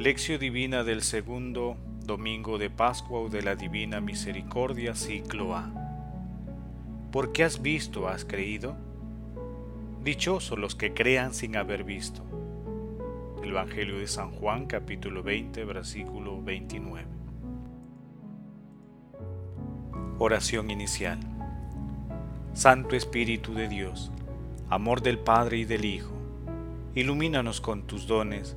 Lección Divina del segundo domingo de Pascua o de la Divina Misericordia, ciclo A. ¿Por qué has visto, has creído? Dichosos los que crean sin haber visto. El Evangelio de San Juan, capítulo 20, versículo 29. Oración inicial. Santo Espíritu de Dios, amor del Padre y del Hijo, ilumínanos con tus dones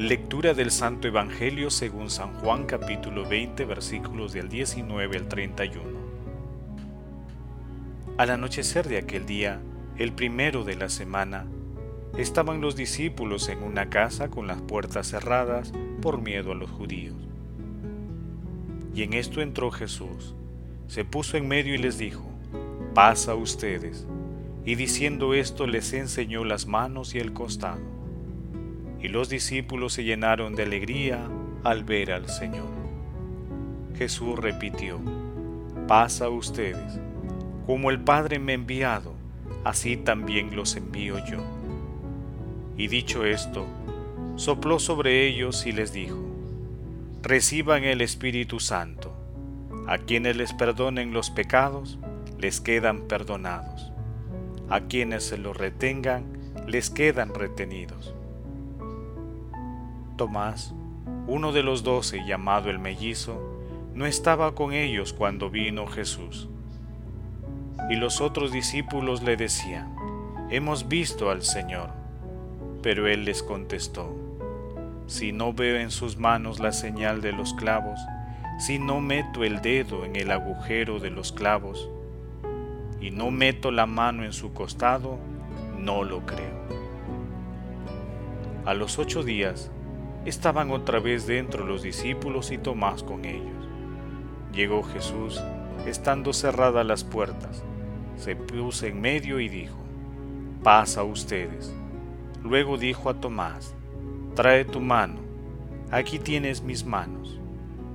Lectura del Santo Evangelio según San Juan capítulo 20 versículos del 19 al 31. Al anochecer de aquel día, el primero de la semana, estaban los discípulos en una casa con las puertas cerradas por miedo a los judíos. Y en esto entró Jesús, se puso en medio y les dijo, pasa ustedes. Y diciendo esto les enseñó las manos y el costado y los discípulos se llenaron de alegría al ver al Señor. Jesús repitió, pasa a ustedes, como el Padre me ha enviado, así también los envío yo. Y dicho esto, sopló sobre ellos y les dijo, reciban el Espíritu Santo, a quienes les perdonen los pecados, les quedan perdonados, a quienes se los retengan, les quedan retenidos Tomás, uno de los doce llamado el mellizo, no estaba con ellos cuando vino Jesús. Y los otros discípulos le decían, Hemos visto al Señor. Pero él les contestó, Si no veo en sus manos la señal de los clavos, si no meto el dedo en el agujero de los clavos, y no meto la mano en su costado, no lo creo. A los ocho días, estaban otra vez dentro los discípulos y Tomás con ellos. Llegó Jesús, estando cerradas las puertas, se puso en medio y dijo, pasa ustedes. Luego dijo a Tomás, trae tu mano, aquí tienes mis manos,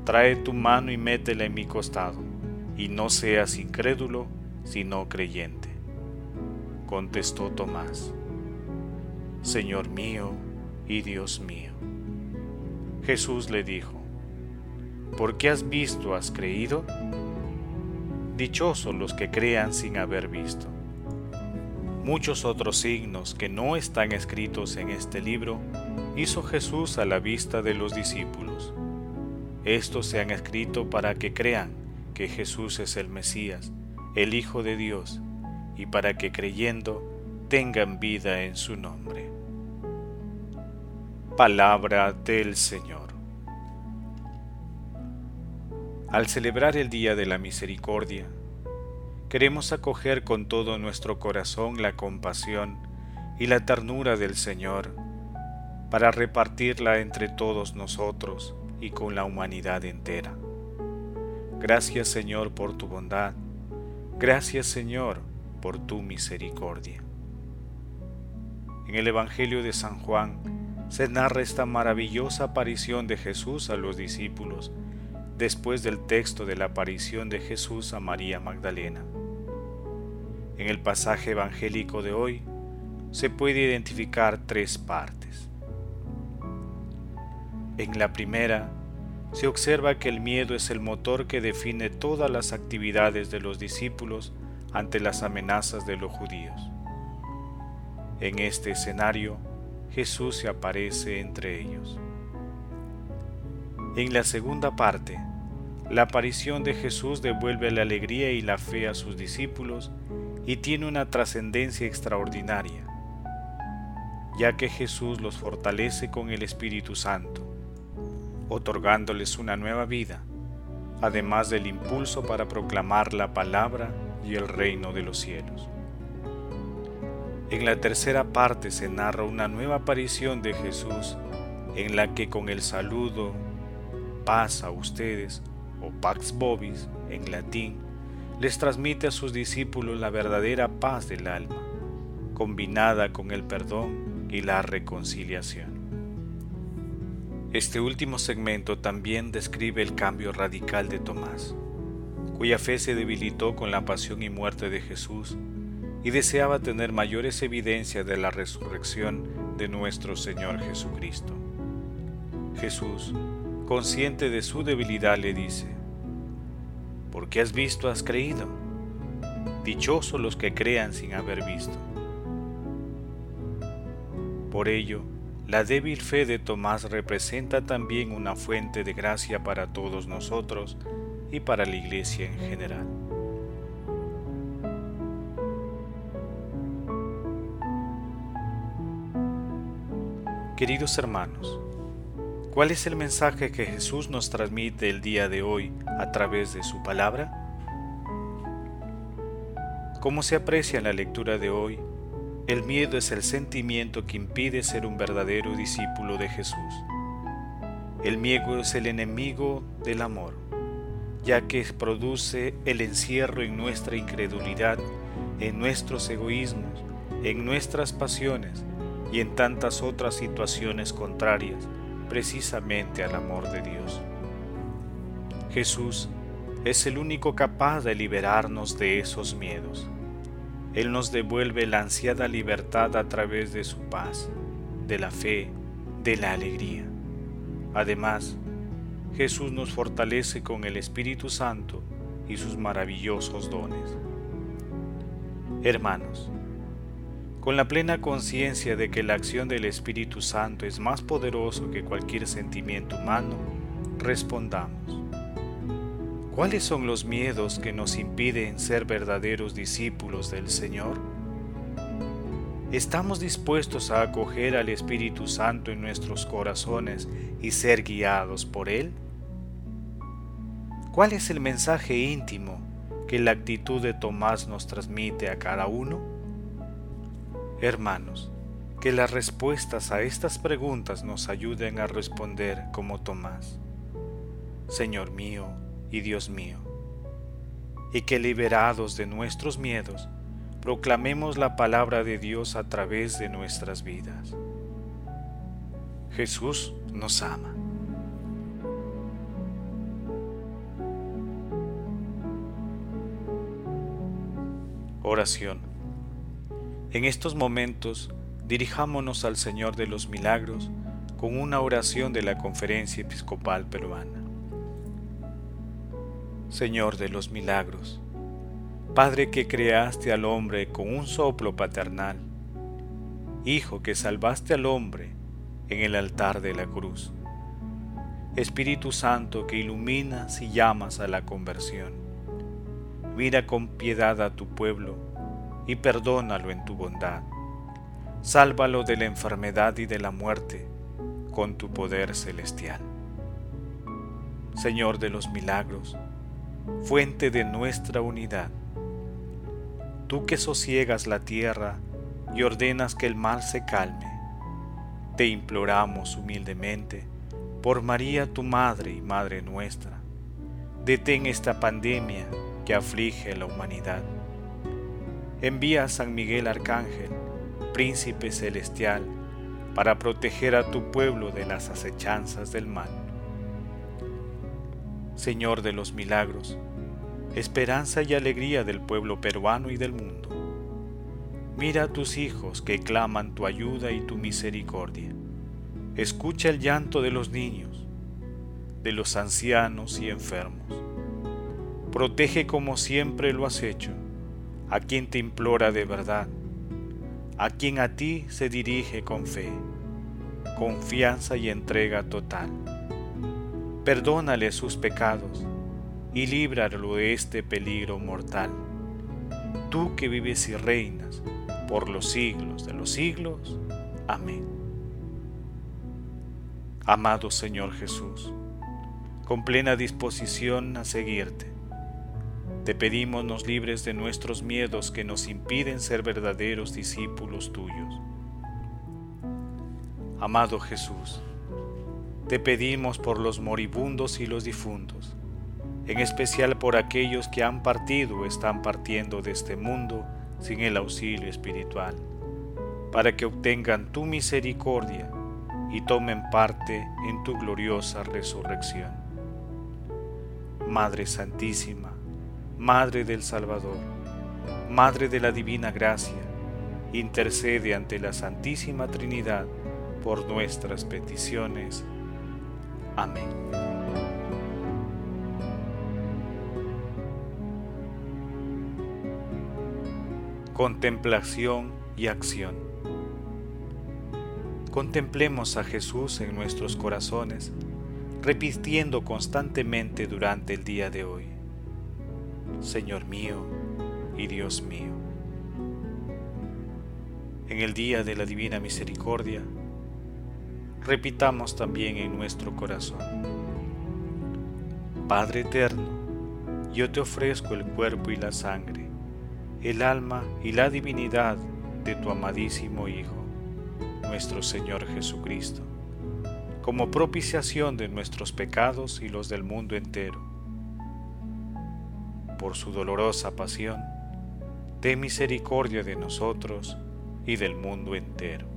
trae tu mano y métela en mi costado, y no seas incrédulo, sino creyente. Contestó Tomás, Señor mío y Dios mío. Jesús le dijo, ¿por qué has visto, has creído? Dichosos los que crean sin haber visto. Muchos otros signos que no están escritos en este libro hizo Jesús a la vista de los discípulos. Estos se han escrito para que crean que Jesús es el Mesías, el Hijo de Dios, y para que creyendo tengan vida en su nombre. Palabra del Señor. Al celebrar el Día de la Misericordia, queremos acoger con todo nuestro corazón la compasión y la ternura del Señor para repartirla entre todos nosotros y con la humanidad entera. Gracias Señor por tu bondad, gracias Señor por tu misericordia. En el Evangelio de San Juan, se narra esta maravillosa aparición de Jesús a los discípulos después del texto de la aparición de Jesús a María Magdalena. En el pasaje evangélico de hoy se puede identificar tres partes. En la primera, se observa que el miedo es el motor que define todas las actividades de los discípulos ante las amenazas de los judíos. En este escenario, Jesús se aparece entre ellos. En la segunda parte, la aparición de Jesús devuelve la alegría y la fe a sus discípulos y tiene una trascendencia extraordinaria, ya que Jesús los fortalece con el Espíritu Santo, otorgándoles una nueva vida, además del impulso para proclamar la palabra y el reino de los cielos. En la tercera parte se narra una nueva aparición de Jesús en la que con el saludo paz a ustedes o pax vobis en latín les transmite a sus discípulos la verdadera paz del alma, combinada con el perdón y la reconciliación. Este último segmento también describe el cambio radical de Tomás, cuya fe se debilitó con la pasión y muerte de Jesús y deseaba tener mayores evidencias de la resurrección de nuestro Señor Jesucristo. Jesús, consciente de su debilidad, le dice, porque has visto has creído. Dichosos los que crean sin haber visto. Por ello, la débil fe de Tomás representa también una fuente de gracia para todos nosotros y para la Iglesia en general. Queridos hermanos, ¿cuál es el mensaje que Jesús nos transmite el día de hoy a través de su palabra? Como se aprecia en la lectura de hoy, el miedo es el sentimiento que impide ser un verdadero discípulo de Jesús. El miedo es el enemigo del amor, ya que produce el encierro en nuestra incredulidad, en nuestros egoísmos, en nuestras pasiones y en tantas otras situaciones contrarias precisamente al amor de Dios. Jesús es el único capaz de liberarnos de esos miedos. Él nos devuelve la ansiada libertad a través de su paz, de la fe, de la alegría. Además, Jesús nos fortalece con el Espíritu Santo y sus maravillosos dones. Hermanos, con la plena conciencia de que la acción del Espíritu Santo es más poderoso que cualquier sentimiento humano, respondamos. ¿Cuáles son los miedos que nos impiden ser verdaderos discípulos del Señor? ¿Estamos dispuestos a acoger al Espíritu Santo en nuestros corazones y ser guiados por Él? ¿Cuál es el mensaje íntimo que la actitud de Tomás nos transmite a cada uno? Hermanos, que las respuestas a estas preguntas nos ayuden a responder como Tomás. Señor mío, y Dios mío, y que liberados de nuestros miedos, proclamemos la palabra de Dios a través de nuestras vidas. Jesús nos ama. Oración. En estos momentos, dirijámonos al Señor de los Milagros con una oración de la Conferencia Episcopal Peruana. Señor de los milagros, Padre que creaste al hombre con un soplo paternal, Hijo que salvaste al hombre en el altar de la cruz, Espíritu Santo que iluminas y llamas a la conversión, mira con piedad a tu pueblo y perdónalo en tu bondad. Sálvalo de la enfermedad y de la muerte con tu poder celestial. Señor de los milagros, fuente de nuestra unidad. Tú que sosiegas la tierra y ordenas que el mal se calme, te imploramos humildemente, por María tu Madre y Madre nuestra, detén esta pandemia que aflige a la humanidad. Envía a San Miguel Arcángel, príncipe celestial, para proteger a tu pueblo de las acechanzas del mal Señor de los milagros, esperanza y alegría del pueblo peruano y del mundo. Mira a tus hijos que claman tu ayuda y tu misericordia. Escucha el llanto de los niños, de los ancianos y enfermos. Protege como siempre lo has hecho a quien te implora de verdad, a quien a ti se dirige con fe, confianza y entrega total perdónale sus pecados y líbralo de este peligro mortal. Tú que vives y reinas por los siglos de los siglos. Amén. Amado Señor Jesús, con plena disposición a seguirte, te pedimos nos libres de nuestros miedos que nos impiden ser verdaderos discípulos tuyos. Amado Jesús, te pedimos por los moribundos y los difuntos, en especial por aquellos que han partido o están partiendo de este mundo sin el auxilio espiritual, para que obtengan tu misericordia y tomen parte en tu gloriosa resurrección. Madre Santísima, Madre del Salvador, Madre de la Divina Gracia, intercede ante la Santísima Trinidad por nuestras peticiones. Amén. Contemplación y acción. Contemplemos a Jesús en nuestros corazones, repitiendo constantemente durante el día de hoy. Señor mío y Dios mío. En el día de la Divina Misericordia, repitamos también en nuestro corazón. Padre eterno, yo te ofrezco el cuerpo y la sangre, el alma y la divinidad de tu amadísimo Hijo, nuestro Señor Jesucristo, como propiciación de nuestros pecados y los del mundo entero por su dolorosa pasión, ten misericordia de nosotros y del mundo entero.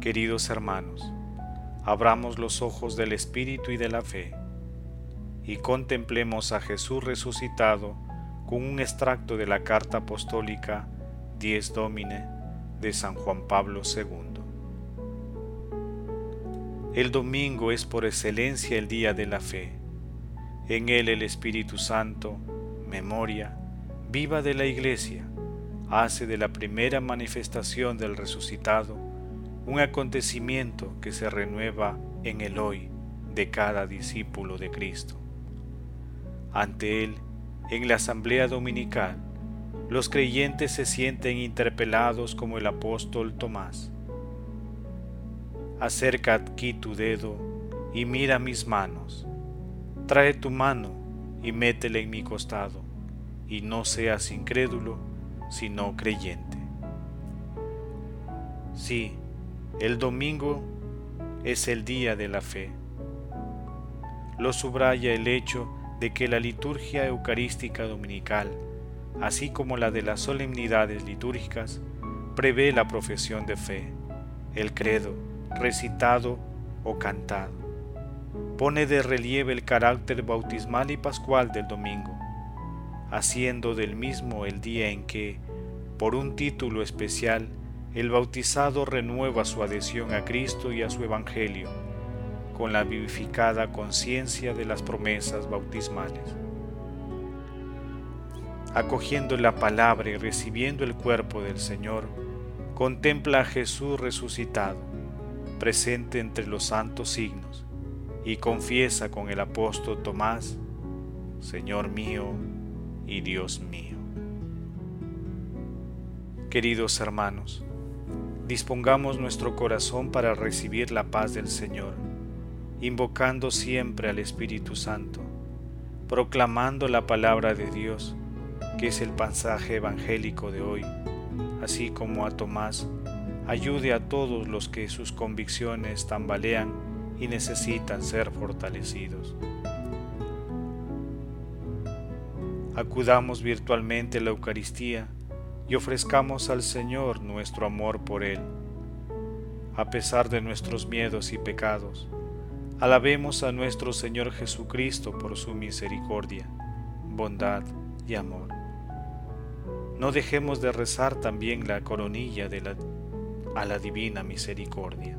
Queridos hermanos, abramos los ojos del Espíritu y de la fe y contemplemos a Jesús resucitado con un extracto de la carta apostólica Dies Domine de San Juan Pablo II. El domingo es por excelencia el día de la fe en él el Espíritu Santo, memoria viva de la Iglesia, hace de la primera manifestación del resucitado un acontecimiento que se renueva en el hoy de cada discípulo de Cristo. Ante Él, en la asamblea dominical, los creyentes se sienten interpelados como el apóstol Tomás. Acerca aquí tu dedo y mira mis manos Trae tu mano y métela en mi costado, y no seas incrédulo, sino creyente. Sí, el domingo es el día de la fe. Lo subraya el hecho de que la liturgia eucarística dominical, así como la de las solemnidades litúrgicas, prevé la profesión de fe, el credo, recitado o cantado pone de relieve el carácter bautismal y pascual del domingo, haciendo del mismo el día en que, por un título especial, el bautizado renueva su adhesión a Cristo y a su Evangelio, con la vivificada conciencia de las promesas bautismales. Acogiendo la palabra y recibiendo el cuerpo del Señor, contempla a Jesús resucitado, presente entre los santos signos, y confiesa con el apóstol Tomás, Señor mío y Dios mío. Queridos hermanos, dispongamos nuestro corazón para recibir la paz del Señor, invocando siempre al Espíritu Santo, proclamando la palabra de Dios, que es el pasaje evangélico de hoy, así como a Tomás, ayude a todos los que sus convicciones tambalean y necesitan ser fortalecidos. Acudamos virtualmente a la Eucaristía y ofrezcamos al Señor nuestro amor por Él. A pesar de nuestros miedos y pecados, alabemos a nuestro Señor Jesucristo por su misericordia, bondad y amor. No dejemos de rezar también la coronilla a la divina misericordia